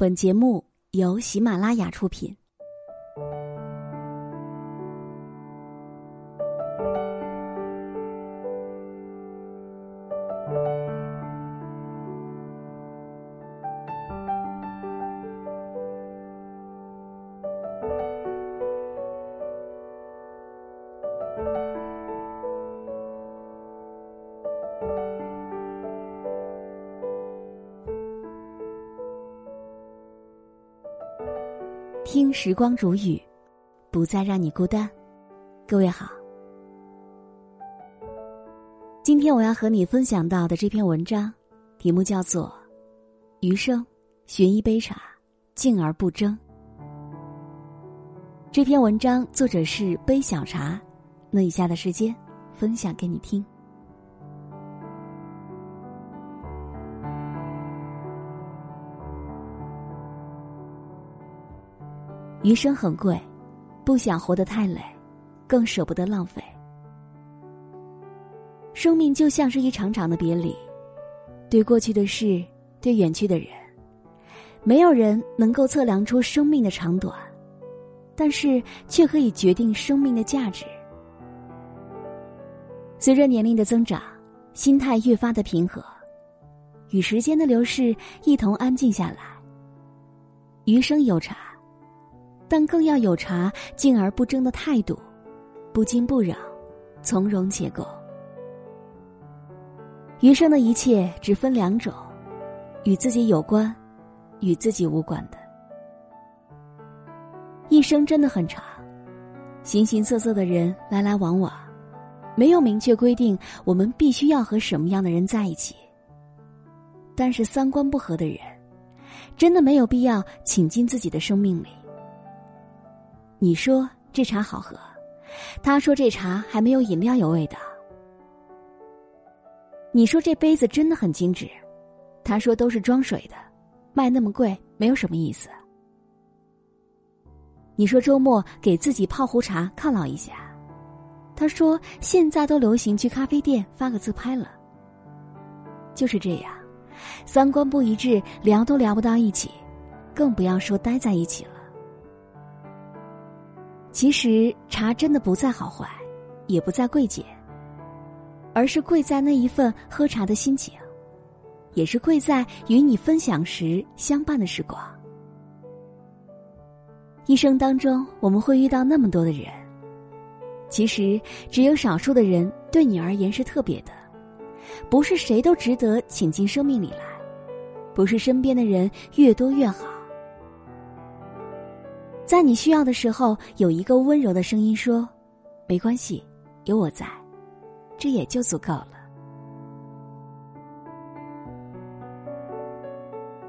本节目由喜马拉雅出品。听时光煮雨，不再让你孤单。各位好，今天我要和你分享到的这篇文章，题目叫做《余生寻一杯茶，静而不争》。这篇文章作者是杯小茶，那以下的时间分享给你听。余生很贵，不想活得太累，更舍不得浪费。生命就像是一场场的别离，对过去的事，对远去的人，没有人能够测量出生命的长短，但是却可以决定生命的价值。随着年龄的增长，心态越发的平和，与时间的流逝一同安静下来。余生有茶。但更要有茶静而不争的态度，不惊不扰，从容且够。余生的一切只分两种：与自己有关，与自己无关的。一生真的很长，形形色色的人来来往往，没有明确规定我们必须要和什么样的人在一起。但是三观不合的人，真的没有必要请进自己的生命里。你说这茶好喝，他说这茶还没有饮料有味道。你说这杯子真的很精致，他说都是装水的，卖那么贵没有什么意思。你说周末给自己泡壶茶犒劳一下，他说现在都流行去咖啡店发个自拍了。就是这样，三观不一致，聊都聊不到一起，更不要说待在一起了。其实茶真的不在好坏，也不在贵贱，而是贵在那一份喝茶的心情，也是贵在与你分享时相伴的时光。一生当中，我们会遇到那么多的人，其实只有少数的人对你而言是特别的，不是谁都值得请进生命里来，不是身边的人越多越好。在你需要的时候，有一个温柔的声音说：“没关系，有我在，这也就足够了。”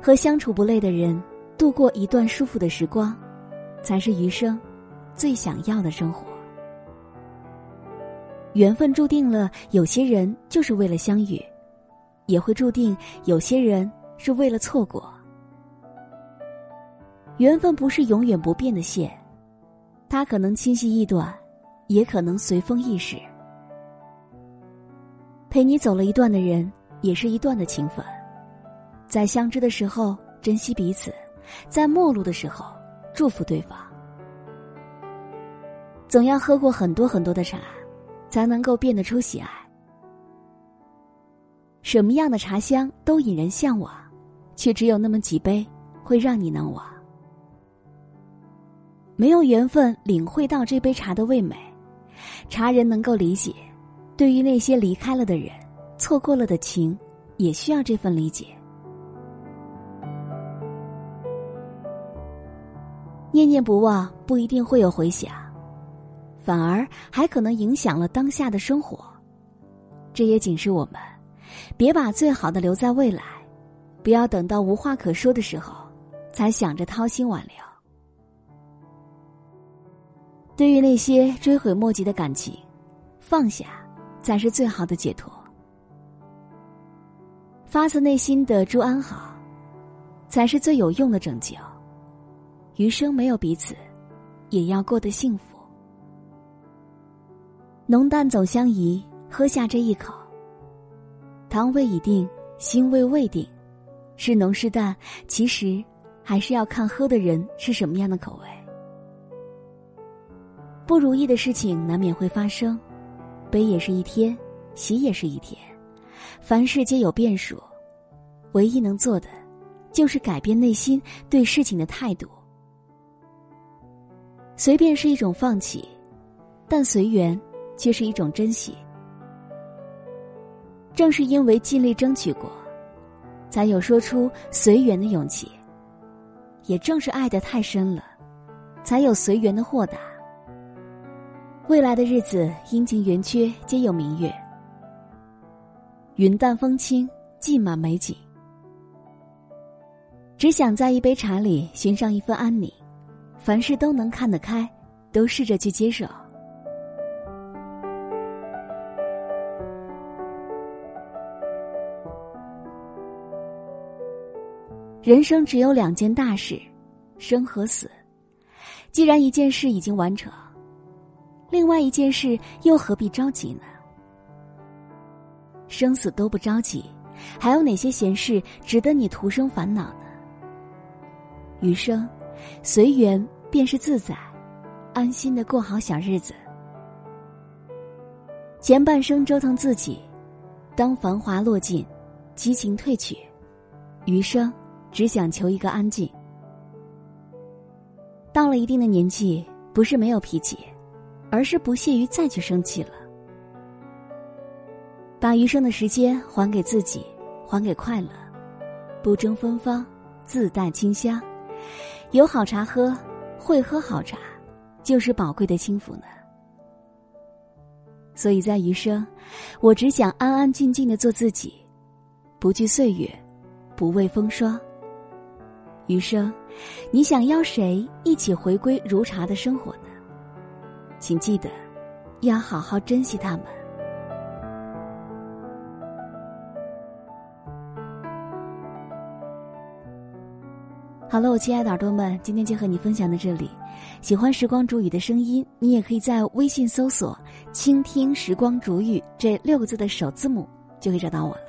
和相处不累的人度过一段舒服的时光，才是余生最想要的生活。缘分注定了有些人就是为了相遇，也会注定有些人是为了错过。缘分不是永远不变的线，它可能清晰易断，也可能随风易逝。陪你走了一段的人，也是一段的情分。在相知的时候珍惜彼此，在陌路的时候祝福对方。总要喝过很多很多的茶，才能够变得出喜爱。什么样的茶香都引人向往，却只有那么几杯会让你难忘。没有缘分领会到这杯茶的味美，茶人能够理解。对于那些离开了的人，错过了的情，也需要这份理解。念念不忘不一定会有回响，反而还可能影响了当下的生活。这也警示我们，别把最好的留在未来，不要等到无话可说的时候，才想着掏心挽留。对于那些追悔莫及的感情，放下才是最好的解脱。发自内心的祝安好，才是最有用的拯救。余生没有彼此，也要过得幸福。浓淡总相宜，喝下这一口。汤味已定，心味未定，是浓是淡，其实还是要看喝的人是什么样的口味。不如意的事情难免会发生，悲也是一天，喜也是一天，凡事皆有变数，唯一能做的，就是改变内心对事情的态度。随便是一种放弃，但随缘却是一种珍惜。正是因为尽力争取过，才有说出随缘的勇气。也正是爱的太深了，才有随缘的豁达。未来的日子，阴晴圆缺皆有明月，云淡风轻，尽满美景。只想在一杯茶里寻上一份安宁。凡事都能看得开，都试着去接受。人生只有两件大事，生和死。既然一件事已经完成，另外一件事又何必着急呢？生死都不着急，还有哪些闲事值得你徒生烦恼呢？余生。随缘便是自在，安心的过好小日子。前半生折腾自己，当繁华落尽，激情褪去，余生只想求一个安静。到了一定的年纪，不是没有脾气，而是不屑于再去生气了。把余生的时间还给自己，还给快乐，不争芬芳，自带清香。有好茶喝，会喝好茶，就是宝贵的幸福呢。所以在余生，我只想安安静静的做自己，不惧岁月，不畏风霜。余生，你想邀谁一起回归如茶的生活呢？请记得，要好好珍惜他们。好了，我亲爱的耳朵们，今天就和你分享到这里。喜欢时光煮雨的声音，你也可以在微信搜索“倾听时光煮雨”这六个字的首字母，就可以找到我了。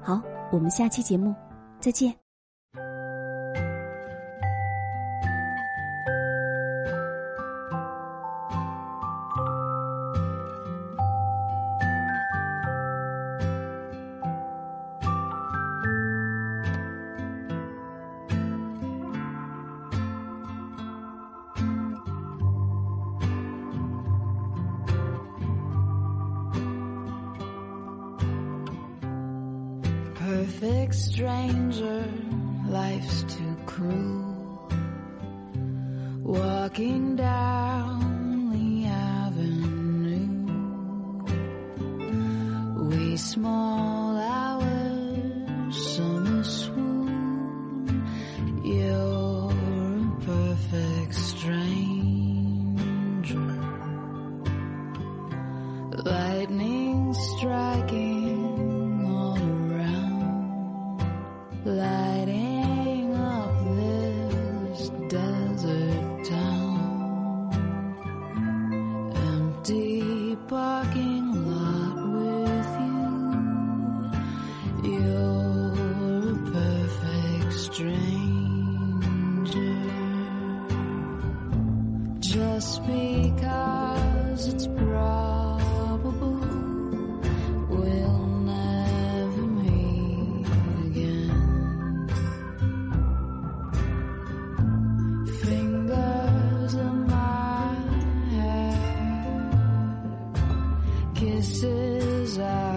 好，我们下期节目再见。Perfect stranger, life's too cruel. Walking down the avenue, we small Just because it's probable we'll never meet again. fingers in my hair, kisses I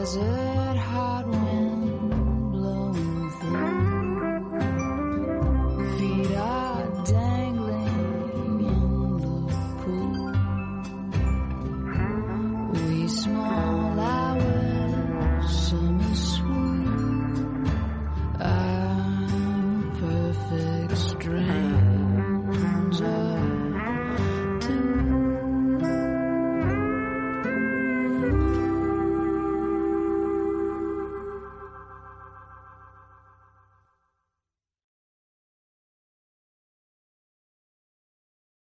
desert hot